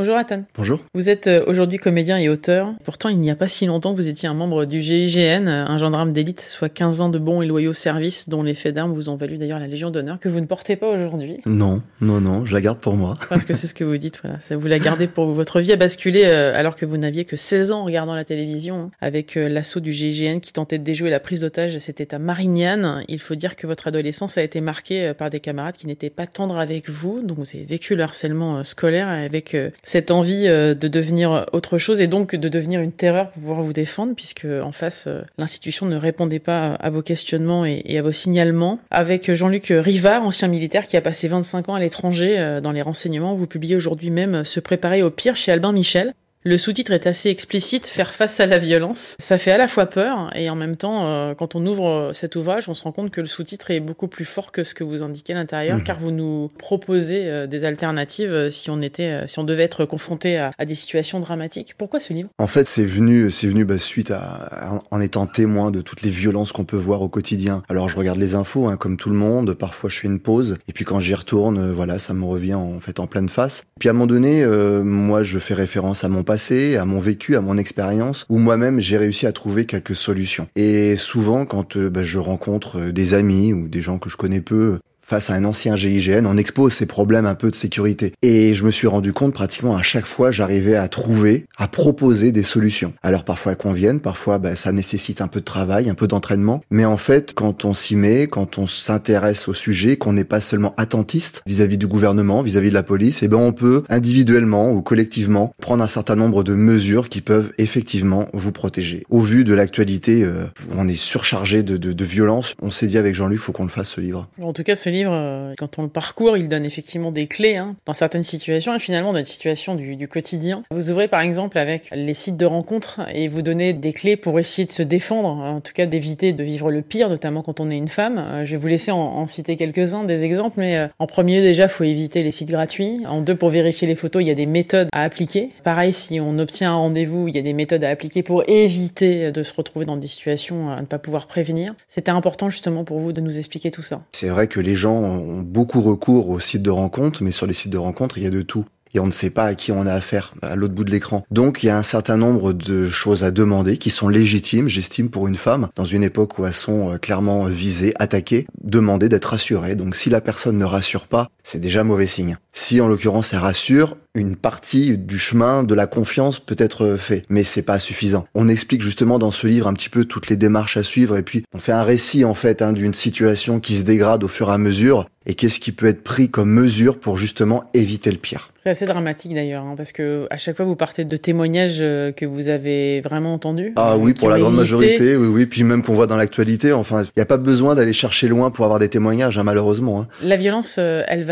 Bonjour Athan. Bonjour. Vous êtes euh, aujourd'hui comédien et auteur. Pourtant, il n'y a pas si longtemps, vous étiez un membre du GIGN, un gendarme d'élite, soit 15 ans de bons et loyaux services, dont les faits d'armes vous ont valu d'ailleurs la Légion d'honneur, que vous ne portez pas aujourd'hui. Non, non, non, je la garde pour moi. Parce que c'est ce que vous dites, voilà. Vous la gardez pour vous. Votre vie a basculé euh, alors que vous n'aviez que 16 ans en regardant la télévision, avec euh, l'assaut du GIGN qui tentait de déjouer la prise d'otage. C'était à Marignane. Il faut dire que votre adolescence a été marquée par des camarades qui n'étaient pas tendres avec vous. Donc vous avez vécu le harcèlement scolaire avec cette envie de devenir autre chose et donc de devenir une terreur pour pouvoir vous défendre puisque en face euh, l'institution ne répondait pas à vos questionnements et, à vos signalements. Avec Jean-Luc Rivard, ancien militaire qui a passé 25 ans à l'étranger euh, dans les renseignements, vous publiez aujourd'hui même Se préparer au pire chez Albin Michel. Le sous-titre est assez explicite, faire face à la violence. Ça fait à la fois peur et en même temps, euh, quand on ouvre euh, cet ouvrage, on se rend compte que le sous-titre est beaucoup plus fort que ce que vous indiquez à l'intérieur, mhm. car vous nous proposez euh, des alternatives si on était, si on devait être confronté à, des situations dramatiques. Pourquoi ce livre? En fait, c'est venu, c'est venu bah, suite à, en étant témoin de toutes les violences qu'on peut voir au quotidien. Alors, je regarde les infos, hein, comme tout le monde. Parfois, je fais une pause et puis quand j'y retourne, voilà, ça me revient en fait en pleine face. Puis à un moment donné, moi, je fais référence à mon à mon vécu, à mon expérience, où moi-même j'ai réussi à trouver quelques solutions. Et souvent, quand euh, bah, je rencontre euh, des amis ou des gens que je connais peu face à un ancien GIGN, on expose ces problèmes un peu de sécurité. Et je me suis rendu compte pratiquement à chaque fois, j'arrivais à trouver, à proposer des solutions. Alors parfois elles conviennent, parfois bah, ça nécessite un peu de travail, un peu d'entraînement. Mais en fait, quand on s'y met, quand on s'intéresse au sujet, qu'on n'est pas seulement attentiste vis-à-vis du gouvernement, vis-à-vis de la police, et eh ben on peut individuellement ou collectivement prendre un certain nombre de mesures qui peuvent effectivement vous protéger. Au vu de l'actualité, euh, on est surchargé de, de, de violence. On s'est dit avec Jean-Luc, faut qu'on le fasse ce livre. En tout cas, ce livre euh, quand on le parcourt, il donne effectivement des clés hein, dans certaines situations et finalement dans des situations du, quotidien. Vous ouvrez par exemple avec les sites de rencontres et vous donnez des clés pour essayer de se défendre, en tout cas d'éviter de vivre le pire, notamment quand on est une femme. Euh, je vais vous laisser en, citer quelques-uns des exemples, mais euh, en premier déjà, faut éviter les sites gratuits. En deux, pour vérifier les photos, il y a des méthodes à appliquer. Pareil, si on obtient un rendez-vous, il y a des méthodes à appliquer pour éviter de se retrouver dans des situations à ne pas pouvoir prévenir. C'était important justement pour vous de nous expliquer tout ça. C'est vrai que les gens ont beaucoup recours aux sites de rencontres, mais sur les sites de rencontres, il y a de tout et on ne sait pas à qui on a affaire à l'autre bout de l'écran. Donc il y a un certain nombre de choses à demander qui sont légitimes, j'estime, pour une femme, dans une époque où elles sont euh, clairement visées, attaquées, demander d'être rassurée. Donc si la personne ne rassure pas, c'est déjà mauvais signe. Si en l'occurrence elle rassure, une partie du chemin de la confiance peut être fait, mais c'est pas suffisant. On explique justement dans ce livre un petit peu toutes les démarches à suivre et puis on fait un récit en fait hein, d'une situation qui se dégrade au fur et à mesure et qu'est-ce qui peut être pris comme mesure pour justement éviter le pire. C'est assez dramatique d'ailleurs, hein, parce que à chaque fois vous partez de témoignages euh, que vous avez vraiment entendus. Ah oui, pour la grande majorité, oui, oui, puis même qu'on voit dans l'actualité. Enfin, il n'y a pas besoin d'aller chercher loin pour avoir des témoignages, hein, malheureusement. La violence, euh, elle va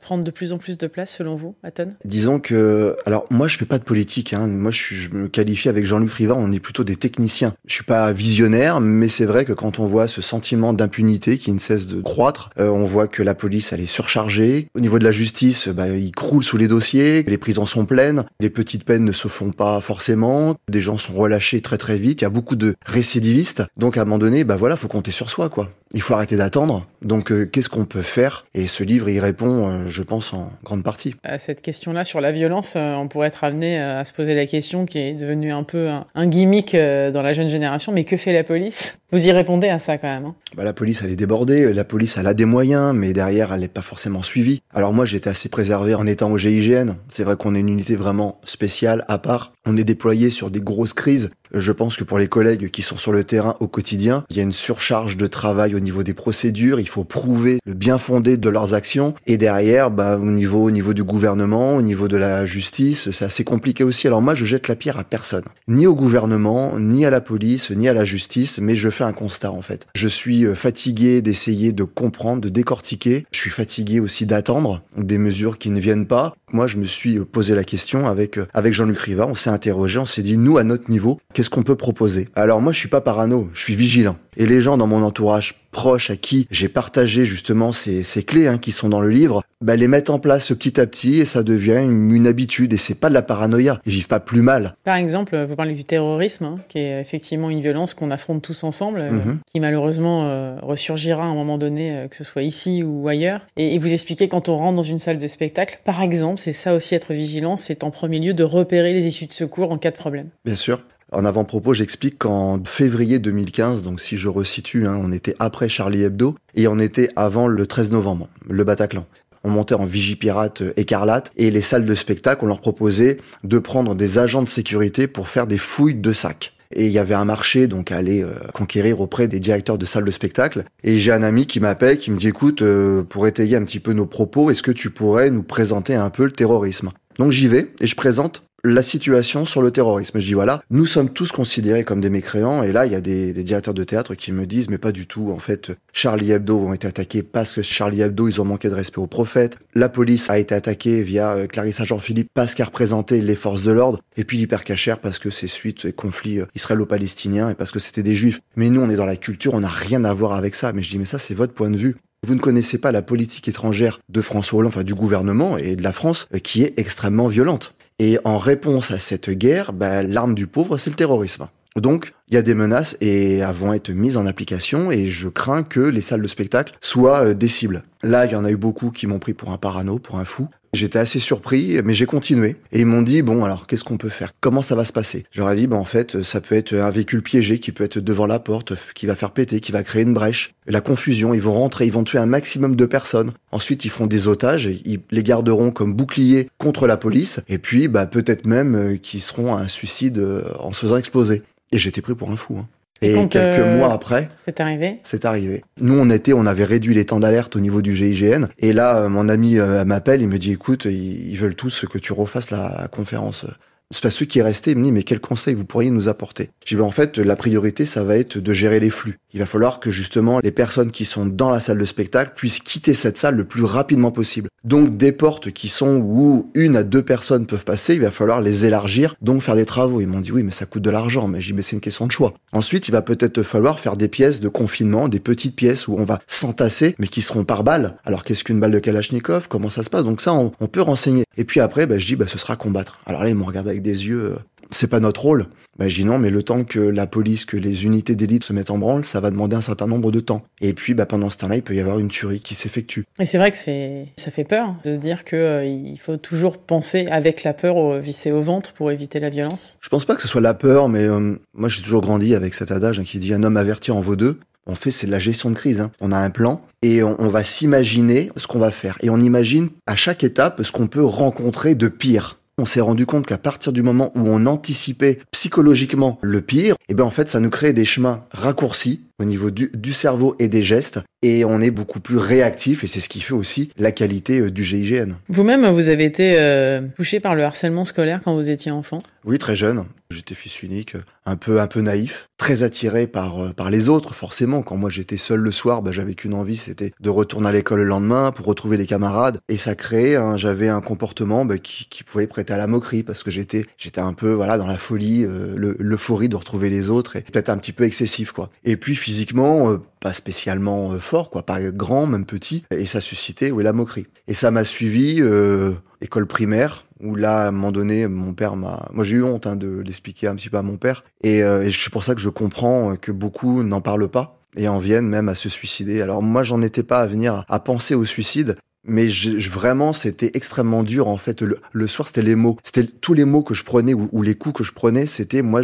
prendre de plus en plus de place selon vous, Atton Disons que, alors moi je fais pas de politique. Hein. Moi je, me qualifie avec Jean-Luc Rivard, on est plutôt des techniciens. Je suis pas visionnaire, mais c'est vrai que quand on voit ce sentiment d'impunité qui ne cesse de croître, euh, on voit que la police elle est surchargée. Au niveau de la justice, bah, il croule sous les dossiers, les prisons sont pleines, les petites peines ne se font pas forcément, des gens sont relâchés très très vite, il y a beaucoup de récidivistes. Donc à un moment donné, bah voilà, faut compter sur soi quoi. Il faut arrêter d'attendre. Donc euh, qu'est-ce qu'on peut faire? Et ce livre y euh, je pense en grande partie. À cette question-là sur la violence, euh, on pourrait être amené à se poser la question qui est devenue un peu un, gimmick dans la jeune génération, mais que fait la police? Vous y répondez à ça quand même. Hein bah, la police elle est débordée, la police elle a des moyens, mais derrière elle n'est pas forcément suivie. Alors moi j'étais assez préservé en étant au GIGN. C'est vrai qu'on est une unité vraiment spéciale à part. On est déployé sur des grosses crises. Je pense que pour les collègues qui sont sur le terrain au quotidien, il y a une surcharge de travail au niveau des procédures. Il faut prouver le bien fondé de leurs actions. Et derrière, bah, au niveau, au niveau du gouvernement, au niveau de la justice, c'est assez compliqué aussi. Alors moi, je jette la pierre à personne. Ni au gouvernement, ni à la police, ni à la justice, mais je fais un constat en fait. Je suis euh, fatigué d'essayer de comprendre, de décortiquer. Je suis fatigué aussi d'attendre des mesures qui ne viennent pas. Moi, je me suis posé la question avec, euh, avec Jean-Luc Riva. On s'est interrogé, on s'est dit, nous, à notre niveau, qu'est-ce qu'on peut proposer? Alors moi, je suis pas parano, je suis vigilant. Et les gens dans mon entourage proche à qui j'ai partagé justement ces, ces clés hein, qui sont dans le livre, bah, les mettent en place petit à petit et ça devient une, une habitude et c'est pas de la paranoïa. Ils vivent pas plus mal. Par exemple, vous parlez du terrorisme, hein, qui est effectivement une violence qu'on affronte tous ensemble, euh, Mhm. qui malheureusement euh, ressurgira à un moment donné, euh, que ce soit ici ou ailleurs. Et, et vous expliquez quand on rentre dans une salle de spectacle, par exemple, c'est ça aussi être vigilant, c'est en premier lieu de repérer les issues de secours en cas de problème. Bien sûr. En avant-propos, j'explique qu'en février 2015, donc si je resitue, hein, on était après Charlie Hebdo et on était avant le 13 novembre, le Bataclan. On montait en Vigipirate écarlate et les salles de spectacle, on leur proposait de prendre des agents de sécurité pour faire des fouilles de sacs. Et il y avait un marché donc à aller euh, conquérir auprès des directeurs de salles de spectacle. Et j'ai un ami qui m'appelle, qui me dit écoute, euh, pour étayer un petit peu nos propos, est-ce que tu pourrais nous présenter un peu le terrorisme? Donc j'y vais et je présente la situation sur le terrorisme. Je dis voilà, nous sommes tous considérés comme des mécréants et là il y a des, des directeurs de théâtre qui me disent mais pas du tout. En fait, Charlie Hebdo ont été attaqués parce que Charlie Hebdo ils ont manqué de respect au prophète. La police a été attaquée via euh, Clarissa Jean-Philippe parce qu'elle représentait les forces de l'ordre et puis l'hypercachère parce que c'est suite au conflit euh, israélo-palestinien et parce que c'était des juifs. Mais nous on est dans la culture, on n'a rien à voir avec ça. Mais je dis mais ça c'est votre point de vue. Vous ne connaissez pas la politique étrangère de François Hollande, enfin du gouvernement et de la France, euh, qui est extrêmement violente. Et en réponse à cette guerre, bah, l'arme du pauvre, c'est le terrorisme. Donc, il y a des menaces et elles vont être mises en application et je crains que les salles de spectacle soient euh, des cibles. Là, il y en a eu beaucoup qui m'ont pris pour un parano, pour un fou. J'étais assez surpris, mais j'ai continué. Et ils m'ont dit, bon, alors, qu'est-ce qu'on peut faire? Comment ça va se passer? Ai dit, ben, en fait, ça peut être un véhicule piégé qui peut être devant la porte, qui va faire péter, qui va créer une brèche. La confusion, ils vont rentrer, ils vont tuer un maximum de personnes. Ensuite, ils feront des otages, et ils les garderont comme boucliers contre la police. Et puis, bah, peut-être même euh, qu'ils seront à un suicide euh, en se faisant exploser. Et j'étais pris pour un fou. Hein. Et, quelques euh, mois après, C'est arrivé c'est arrivé. Nous, on était, on avait réduit les temps d'alerte au niveau du GIGN. Et là, euh, mon ami euh, m'appelle, il me dit, écoute, ils, ils veulent tous que tu refasses la, la conférence. C'est à ceux qui il me dit, mais quel conseil vous pourriez nous apporter? J'ai dit, ben, en fait, la priorité, ça va être de gérer les flux. Il va falloir que justement les personnes qui sont dans la salle de spectacle puissent quitter cette salle le plus rapidement possible. Donc des portes qui sont où une à deux personnes peuvent passer, il va falloir les élargir, donc faire des travaux. Ils m'ont dit oui, mais ça coûte de l'argent. Mais j'ai mais c'est une question de choix. Ensuite, il va peut-être falloir faire des pièces de confinement, des petites pièces où on va s'entasser, mais qui seront par balle. Alors qu'est-ce qu'une balle de Kalachnikov? Comment ça se passe? Donc ça, on, peut renseigner. Et puis après, bah, je dis bah ce sera combattre. Alors là, ils m'ont regardé avec des yeux. C'est pas notre rôle. Bah, non, mais le temps que la police, que les unités d'élite se mettent en branle, ça va demander un certain nombre de temps. Et puis, bah, pendant ce temps-là, il peut y avoir une tuerie qui s'effectue. Et c'est vrai que c'est, ça fait peur de se dire que euh, il faut toujours penser avec la peur au visser au ventre pour éviter la violence. Je pense pas que ce soit la peur, mais euh, moi, j'ai toujours grandi avec cet adage hein, qui dit un homme averti en vaut deux. En fait, c'est de la gestion de crise. hein. On a un plan et on, on va s'imaginer ce qu'on va faire. Et on imagine à chaque étape ce qu'on peut rencontrer de pire. On s'est rendu compte qu'à partir du moment où on anticipait psychologiquement le pire, et ben en fait ça nous crée des chemins raccourcis au niveau du, du cerveau et des gestes et on est beaucoup plus réactif et c'est ce qui fait aussi la qualité euh, du GIGN. Vous-même, vous avez été euh, touché par le harcèlement scolaire quand vous étiez enfant? Oui, très jeune. J'étais fils unique, un peu un peu naïf, très attiré par euh, par les autres forcément. Quand moi j'étais seul le soir, bah, j'avais qu'une envie, c'était de retourner à l'école le lendemain pour retrouver les camarades. Et ça créait, j'avais un comportement bah, qui, qui pouvait prêter à la moquerie parce que j'étais j'étais un peu voilà dans la folie, euh, le- l'euphorie de retrouver les autres et peut-être un petit peu excessif quoi. Et puis physiquement, euh, pas spécialement euh, fort quoi, pas grand même petit, et ça suscitait oui la moquerie. Et ça m'a suivi euh, école primaire où là à un moment donné mon père m'a moi j'ai eu honte hein, de l'expliquer un petit peu à mon père et, euh, et c'est pour ça que je comprends euh, que beaucoup n'en parlent pas et en viennent même à se suicider. Alors moi j'en étais pas à venir à penser au suicide mais je, je- vraiment c'était extrêmement dur en fait. Le, le soir c'était les mots c'était tous les mots que je prenais ou, ou les coups que je prenais c'était moi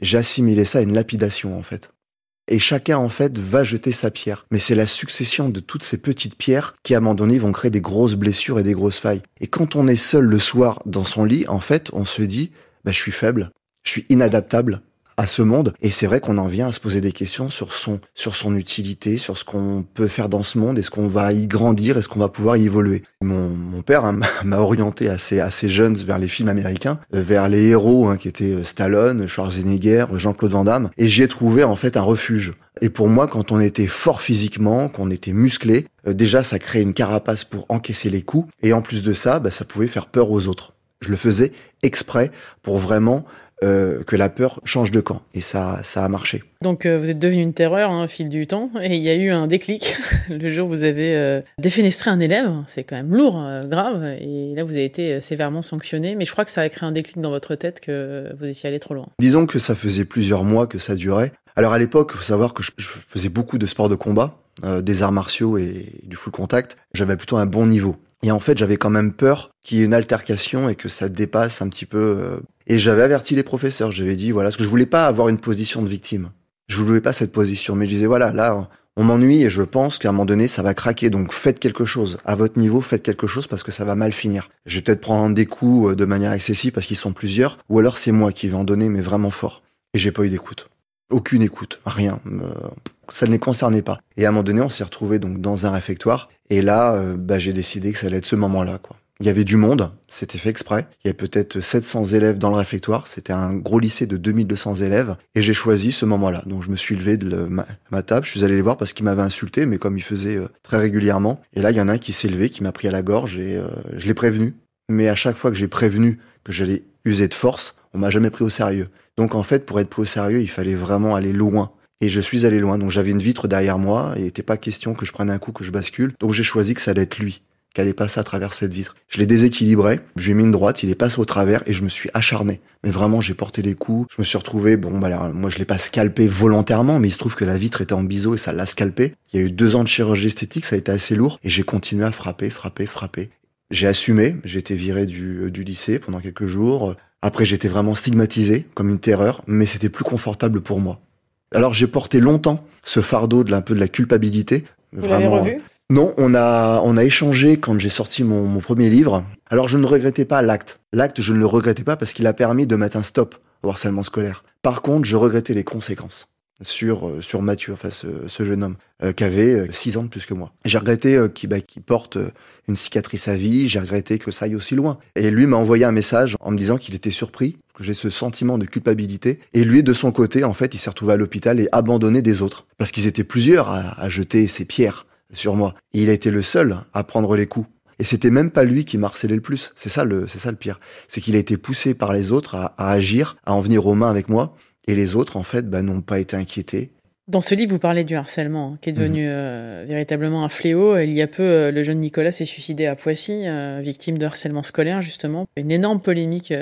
j'assimilais ça à une lapidation en fait et chacun en fait va jeter sa pierre. Mais c'est la succession de toutes ces petites pierres qui à un moment donné vont créer des grosses blessures et des grosses failles. Et quand on est seul le soir dans son lit, en fait, on se dit, bah, je suis faible, je suis inadaptable à ce monde. Et c'est vrai qu'on en vient à se poser des questions sur son, sur son utilité, sur ce qu'on peut faire dans ce monde, est-ce qu'on va y grandir, est-ce qu'on va pouvoir y évoluer? Mon, père hein, m'a orienté assez, assez jeune vers les films américains, euh, vers les héros hein, qui étaient euh, Stallone, Schwarzenegger, Jean-Claude Van Damme, et j'y ai trouvé en fait un refuge. Et pour moi, quand on était fort physiquement, qu'on était musclé, euh, déjà ça créait une carapace pour encaisser les coups, et en plus de ça, bah, ça pouvait faire peur aux autres. Je le faisais exprès pour vraiment euh, que la peur change de camp. Et ça, ça a marché. Donc euh, vous êtes devenu une terreur hein, au fil du temps et il y a eu un déclic le jour où vous avez euh, défenestré un élève. C'est quand même lourd, grave. Et là vous avez été sévèrement sanctionné. Mais je crois que ça a créé un déclic dans votre tête que vous étiez allé trop loin. Disons que ça faisait plusieurs mois que ça durait. Alors à l'époque, il faut savoir que je, faisais beaucoup de sports de combat, des arts martiaux et du full contact. J'avais plutôt un bon niveau. Et en fait, j'avais quand même peur qu'il y ait une altercation et que ça dépasse un petit peu. Et j'avais averti les professeurs. J'avais dit, voilà, parce que je voulais pas avoir une position de victime. Je voulais pas cette position. Mais je disais, voilà, là, on m'ennuie et je pense qu'à un moment donné, ça va craquer. Donc faites quelque chose. À votre niveau, faites quelque chose parce que ça va mal finir. Je vais peut-être prendre des coups euh, de manière excessive parce qu'ils sont plusieurs. Ou alors c'est moi qui vais en donner, mais vraiment fort. Et j'ai pas eu d'écoute. Aucune écoute. Rien. Euh, ça ne les concernait pas. Et à un moment donné, on s'est retrouvé donc dans un réfectoire. Et là, euh, bah, j'ai décidé que ça allait être ce moment-là, quoi. Il y avait du monde, c'était fait exprès. Il y avait peut-être 700 élèves dans le réfectoire. C'était un gros lycée de 2200 élèves. Et j'ai choisi ce moment-là. Donc je me suis levé de ma, table. Je suis allé les voir parce qu'ils m'avaient insulté, mais comme ils faisaient euh, très régulièrement. Et là, il y en a un qui s'est levé, qui m'a pris à la gorge et euh, je l'ai prévenu. Mais à chaque fois que j'ai prévenu que j'allais user de force, on m'a jamais pris au sérieux. Donc en fait, pour être pris au sérieux, il fallait vraiment aller loin. Et je suis allé loin. Donc j'avais une vitre derrière moi et il n'était pas question que je prenne un coup, que je bascule. Donc j'ai choisi que ça allait être lui qui allait passer à travers cette vitre. Je l'ai déséquilibré, je lui ai mis une droite, il est passé au travers et je me suis acharné. Mais vraiment, j'ai porté les coups. Je me suis retrouvé, bon, bah, alors, moi, je l'ai pas scalpé volontairement, mais il se trouve que la vitre était en biseau et ça l'a scalpé. Il y a eu deux ans de chirurgie esthétique, ça a été assez lourd et j'ai continué à frapper, frapper, frapper. J'ai assumé, j'ai été viré du, du lycée pendant quelques jours. Après, j'étais vraiment stigmatisé comme une terreur, mais c'était plus confortable pour moi. Alors j'ai porté longtemps ce fardeau de un peu de la culpabilité. Vous l'avez revu? Non, on a on a échangé quand j'ai sorti mon, mon premier livre. Alors je ne regrettais pas l'acte. L'acte, je ne le regrettais pas parce qu'il a permis de mettre un stop au harcèlement scolaire. Par contre, je regrettais les conséquences sur euh, sur Mathieu, enfin ce, jeune homme euh, qui avait 6 euh, ans de plus que moi. J'ai regretté qu'il bah, porte une cicatrice à vie, j'ai regretté que ça aille aussi loin. Et lui m'a envoyé un message en me disant qu'il était surpris, que j'ai ce sentiment de culpabilité. Et lui, de son côté, en fait, il s'est retrouvé à l'hôpital et abandonné des autres. Parce qu'ils étaient plusieurs à, à jeter ses pierres sur moi. Il a été le seul à prendre les coups. Et c'était même pas lui qui harcelé le plus. C'est ça le, c'est ça le pire. C'est qu'il a été poussé par les autres à, à, agir, à en venir aux mains avec moi. Et les autres, en fait, bah, n'ont pas été inquiétés. Dans ce livre, vous parlez du harcèlement, hein, qui est devenu mhm. euh, véritablement un fléau. Il y a peu, euh, le jeune Nicolas s'est suicidé à Poissy, euh, victime de harcèlement scolaire, justement. Une énorme polémique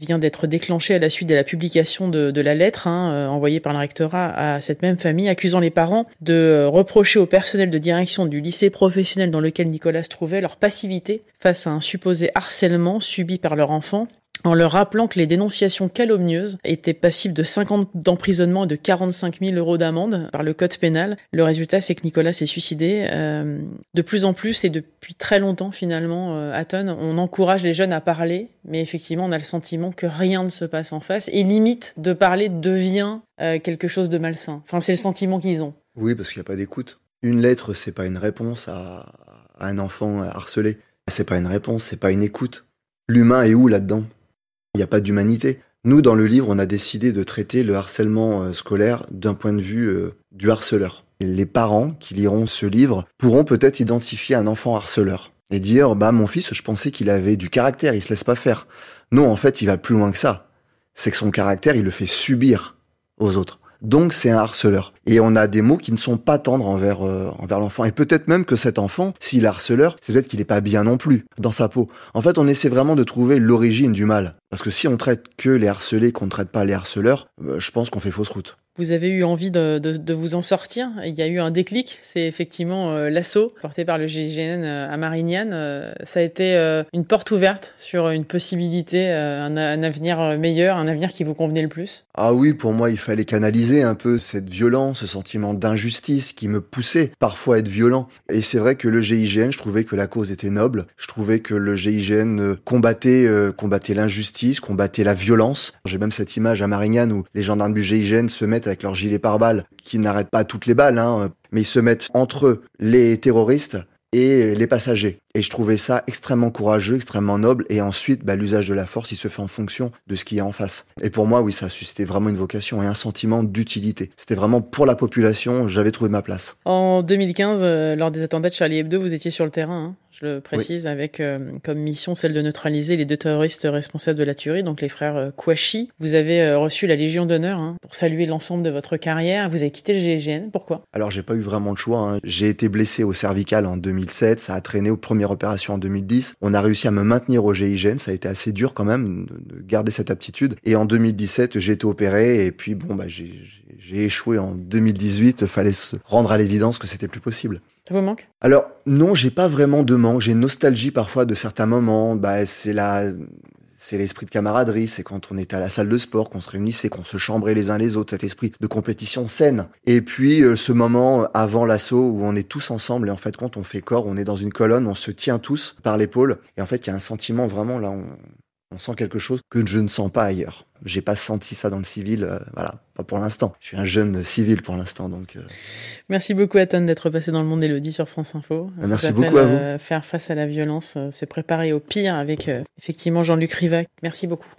vient d'être déclenchée à la suite de la publication de, de la lettre hein, envoyée par le rectorat à cette même famille, accusant les parents de reprocher au personnel de direction du lycée professionnel dans lequel Nicolas se trouvait leur passivité face à un supposé harcèlement subi par leur enfant en leur rappelant que les dénonciations calomnieuses étaient passibles de 50 ans d'emprisonnement et de 45 000 euros d'amende par le code pénal. Le résultat, c'est que Nicolas s'est suicidé. Euh, de plus en plus et depuis très longtemps finalement, euh, à Tonne, on encourage les jeunes à parler, mais effectivement, on a le sentiment que rien ne se passe en face et limite de parler devient euh, quelque chose de malsain. Enfin, c'est le sentiment qu'ils ont. Oui, parce qu'il n'y a pas d'écoute. Une lettre, c'est pas une réponse à, à un enfant harcelé. C'est pas une réponse, c'est pas une écoute. L'humain est où là-dedans? Il n'y a pas d'humanité. Nous, dans le livre, on a décidé de traiter le harcèlement euh, scolaire d'un point de vue euh, du harceleur. Les parents qui liront ce livre pourront peut-être identifier un enfant harceleur et dire bah mon fils, je pensais qu'il avait du caractère, il se laisse pas faire. Non, en fait, il va plus loin que ça. C'est que son caractère, il le fait subir aux autres. Donc c'est un harceleur. Et on a des mots qui ne sont pas tendres envers euh, envers l'enfant. Et peut-être même que cet enfant, s'il est harceleur, c'est peut-être qu'il n'est pas bien non plus dans sa peau. En fait, on essaie vraiment de trouver l'origine du mal. Parce que si on traite que les harcelés, qu'on ne traite pas les harceleurs, euh, je pense qu'on fait fausse route vous avez eu envie de, vous en sortir. Il y a eu un déclic, c'est effectivement euh, l'assaut porté par le GIGN euh, à Marignane. Euh, ça a été une porte ouverte sur une possibilité, un, un, avenir meilleur, un avenir qui vous convenait le plus. Ah oui, pour moi, il fallait canaliser un peu cette violence, ce sentiment d'injustice qui me poussait parfois à être violent. Et c'est vrai que le GIGN, je trouvais que la cause était noble. Je trouvais que le GIGN combattait, combattait l'injustice, combattait la violence. J'ai même cette image à Marignane où les gendarmes du GIGN se mettent avec leur gilet pare-balles, qui n'arrêtent pas toutes les balles, hein, mais ils se mettent entre les terroristes et les passagers. Et je trouvais ça extrêmement courageux, extrêmement noble. Et ensuite, bah, l'usage de la force, il se fait en fonction de ce qu'il y a en face. Et pour moi, oui, ça a suscité vraiment une vocation et un sentiment d'utilité. C'était vraiment pour la population, j'avais trouvé ma place. En 2015, euh, lors des attentats de Charlie Hebdo, vous étiez sur le terrain. Hein je le précise, avec euh, comme mission celle de neutraliser les deux terroristes responsables de la tuerie, donc les frères euh, Kouachi. Vous avez euh, reçu la Légion d'honneur hein, pour saluer l'ensemble de votre carrière. Vous avez quitté le GIGN. Pourquoi? Alors, j'ai pas eu vraiment de choix. Hein. J'ai été blessé au cervical en 2007. Ça a traîné aux premières opérations en 2010. On a réussi à me maintenir au GIGN. Ça a été assez dur quand même de garder cette aptitude. Et en 2017, j'ai été opéré. Et puis, bon, bah, j'ai échoué en 2018. Fallait se rendre à l'évidence que c'était plus possible. Ça vous manque? Alors non, j'ai pas vraiment de manque. J'ai nostalgie parfois de certains moments. Bah c'est la, c'est l'esprit de camaraderie. C'est quand on était à la salle de sport, qu'on se réunissait, qu'on se chambrait les uns les autres. Cet esprit de compétition saine. Et puis euh, ce moment avant l'assaut où on est tous ensemble et en fait quand on fait corps, on est dans une colonne, on se tient tous par l'épaule. Et en fait il y a un sentiment vraiment là. On sent quelque chose que je ne sens pas ailleurs. J'ai pas senti ça dans le civil, euh, voilà, pas pour l'instant. Je suis un jeune civil pour l'instant, donc. Euh... Merci beaucoup, Aton, d'être passé dans le monde d'Elodie sur France Info. Ça Merci beaucoup à vous. Euh, faire face à la violence, se préparer au pire avec effectivement Jean-Luc Rivac. Merci beaucoup.